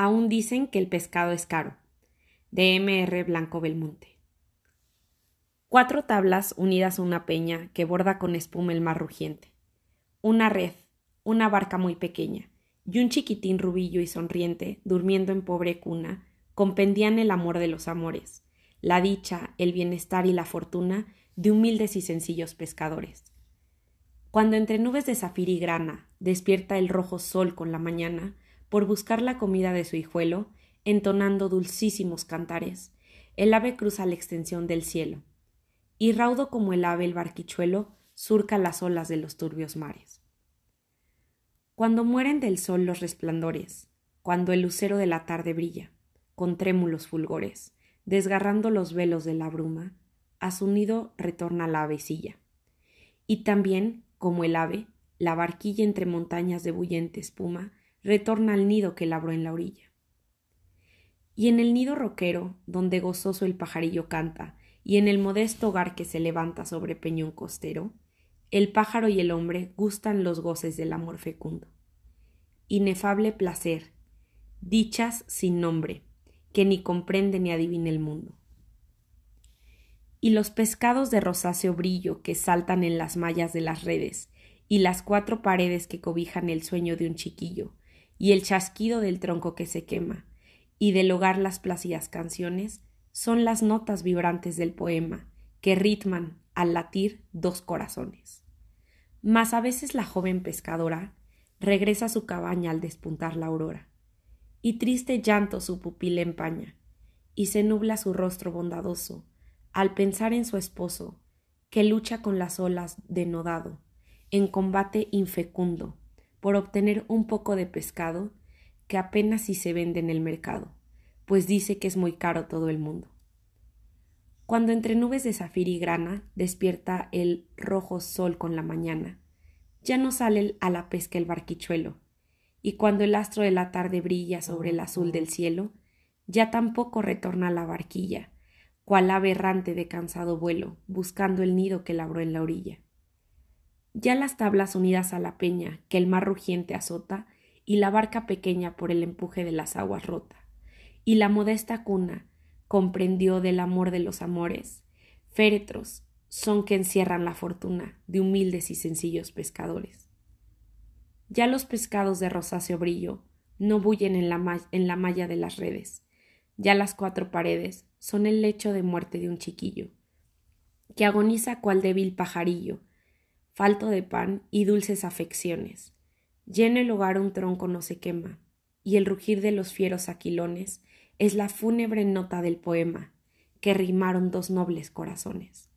Aún dicen que el pescado es caro. De M. R. Blanco Belmonte. Cuatro tablas unidas a una peña que borda con espuma el mar rugiente. Una red, una barca muy pequeña, y un chiquitín rubillo y sonriente, durmiendo en pobre cuna, compendían el amor de los amores, la dicha, el bienestar y la fortuna de humildes y sencillos pescadores. Cuando entre nubes de zafir y grana despierta el rojo sol con la mañana, por buscar la comida de su hijuelo, entonando dulcísimos cantares, el ave cruza la extensión del cielo, y raudo como el ave el barquichuelo surca las olas de los turbios mares. Cuando mueren del sol los resplandores, cuando el lucero de la tarde brilla, con trémulos fulgores, desgarrando los velos de la bruma, a su nido retorna la avecilla. Y también, como el ave, la barquilla entre montañas de bullente espuma retorna al nido que labró en la orilla. Y en el nido roquero, donde gozoso el pajarillo canta, y en el modesto hogar que se levanta sobre peñón costero, el pájaro y el hombre gustan los goces del amor fecundo. Inefable placer, dichas sin nombre, que ni comprende ni adivina el mundo. Y los pescados de rosáceo brillo que saltan en las mallas de las redes, y las cuatro paredes que cobijan el sueño de un chiquillo, y el chasquido del tronco que se quema, y del hogar las plácidas canciones, son las notas vibrantes del poema, que ritman al latir dos corazones. Mas a veces la joven pescadora regresa a su cabaña al despuntar la aurora, y triste llanto su pupila empaña, y se nubla su rostro bondadoso, al pensar en su esposo, que lucha con las olas denodado, en combate infecundo, por obtener un poco de pescado que apenas si se vende en el mercado, pues dice que es muy caro todo el mundo. Cuando entre nubes de zafir y grana despierta el rojo sol con la mañana, ya no sale a la pesca el barquichuelo, y cuando el astro de la tarde brilla sobre el azul del cielo, ya tampoco retorna la barquilla, cual ave errante de cansado vuelo, buscando el nido que labró en la orilla. Ya las tablas unidas a la peña que el mar rugiente azota, y la barca pequeña por el empuje de las aguas rota, y la modesta cuna comprendió del amor de los amores, féretros son que encierran la fortuna de humildes y sencillos pescadores. Ya los pescados de rosáceo brillo no bullen en la, en la malla de las redes, ya las cuatro paredes son el lecho de muerte de un chiquillo, que agoniza cual débil pajarillo, falto de pan y dulces afecciones. Lleno el hogar un tronco no se quema, y el rugir de los fieros aquilones es la fúnebre nota del poema que rimaron dos nobles corazones.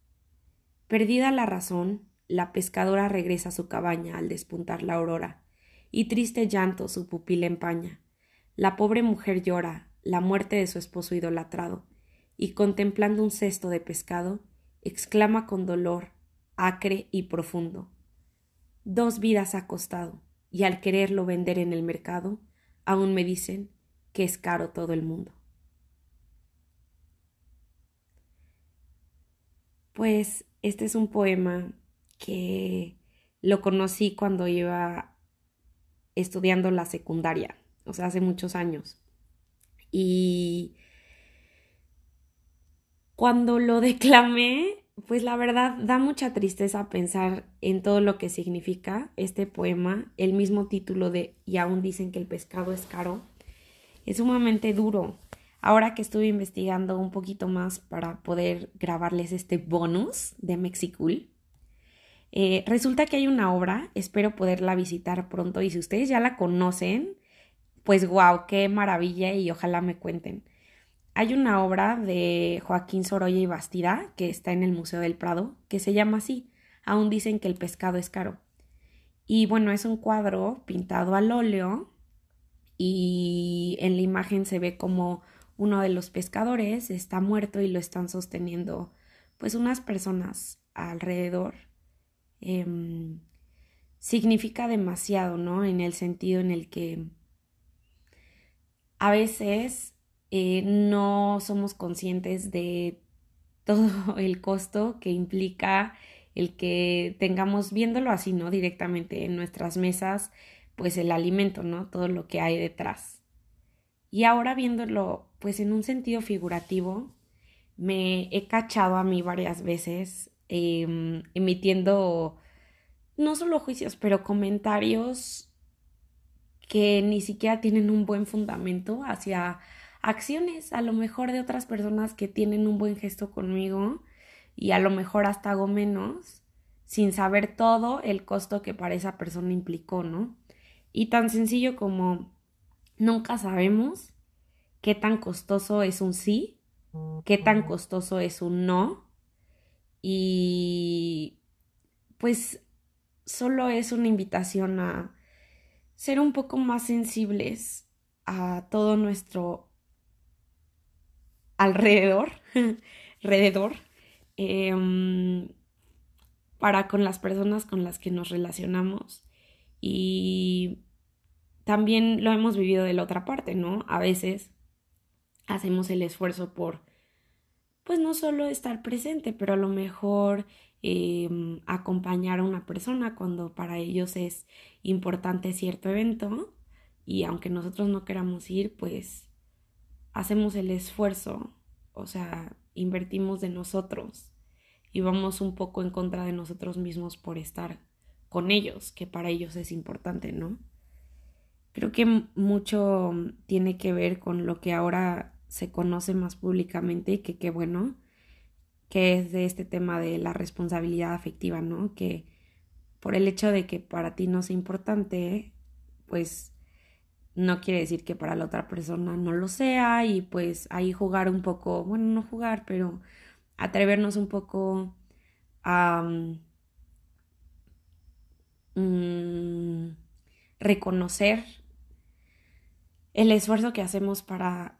Perdida la razón, la pescadora regresa a su cabaña al despuntar la aurora, y triste llanto su pupila empaña. La pobre mujer llora la muerte de su esposo idolatrado, y contemplando un cesto de pescado, exclama con dolor acre y profundo Dos vidas ha costado, y al quererlo vender en el mercado, aún me dicen que es caro todo el mundo. Pues este es un poema que lo conocí cuando iba estudiando la secundaria, o sea, hace muchos años. Y cuando lo declamé, pues la verdad da mucha tristeza pensar en todo lo que significa este poema, el mismo título de Y aún dicen que el pescado es caro es sumamente duro. Ahora que estuve investigando un poquito más para poder grabarles este bonus de Mexicool, eh, resulta que hay una obra, espero poderla visitar pronto y si ustedes ya la conocen, pues wow, qué maravilla y ojalá me cuenten. Hay una obra de Joaquín Sorolla y Bastida que está en el Museo del Prado que se llama así, aún dicen que el pescado es caro. Y bueno, es un cuadro pintado al óleo y en la imagen se ve como uno de los pescadores está muerto y lo están sosteniendo pues unas personas alrededor. Em, significa demasiado, ¿no? En el sentido en el que a veces eh, no somos conscientes de todo el costo que implica el que tengamos, viéndolo así, ¿no? Directamente en nuestras mesas, pues el alimento, ¿no? Todo lo que hay detrás. Y ahora viéndolo pues en un sentido figurativo, me he cachado a mí varias veces em, emitiendo no solo juicios, pero comentarios que ni siquiera tienen un buen fundamento hacia acciones a lo mejor de otras personas que tienen un buen gesto conmigo y a lo mejor hasta hago menos sin saber todo el costo que para esa persona implicó, ¿no? Y tan sencillo como nunca sabemos qué tan costoso es un sí, qué tan costoso es un no y pues solo es una invitación a ser un poco más sensibles a todo nuestro alrededor, alrededor, em, para con las personas con las que nos relacionamos. Y también lo hemos vivido de la otra parte, ¿no? A veces hacemos el esfuerzo por, pues no solo estar presente, pero a lo mejor Em, acompañar a una persona cuando para ellos es importante cierto evento y aunque nosotros no queramos ir, pues hacemos el esfuerzo, o sea, invertimos de nosotros y vamos un poco en contra de nosotros mismos por estar con ellos, que para ellos es importante, ¿no? Creo que mucho tiene que ver con lo que ahora se conoce más públicamente, que qué bueno, que es de este tema de la responsabilidad afectiva, ¿no? Que por el hecho de que para ti no sea importante, pues no quiere decir que para la otra persona no lo sea y pues ahí jugar un poco, bueno, no jugar, pero atrevernos un poco a mm, reconocer el esfuerzo que hacemos para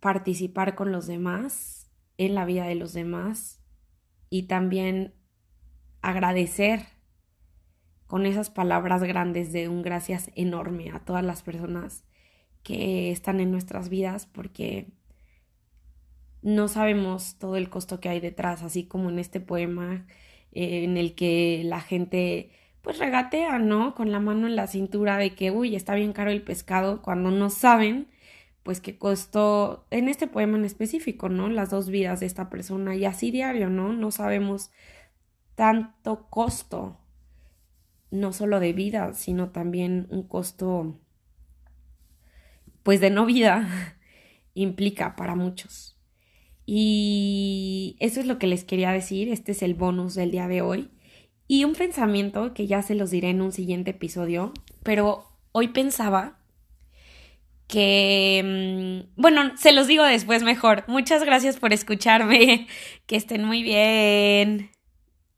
participar con los demás en la vida de los demás y también agradecer con esas palabras grandes de un gracias enorme a todas las personas que están en nuestras vidas porque no sabemos todo el costo que hay detrás, así como en este poema eh, en el que la gente pues regatea, ¿no? Con la mano en la cintura de que, uy, está bien caro el pescado, cuando no saben pues que costó en este poema en específico, ¿no? Las dos vidas de esta persona y así diario, ¿no? No sabemos tanto costo, no solo de vida, sino también un costo, pues de no vida, implica para muchos. Y eso es lo que les quería decir, este es el bonus del día de hoy. Y un pensamiento que ya se los diré en un siguiente episodio, pero hoy pensaba que, mm, bueno, se los digo después mejor. Muchas gracias por escucharme. Que estén muy bien.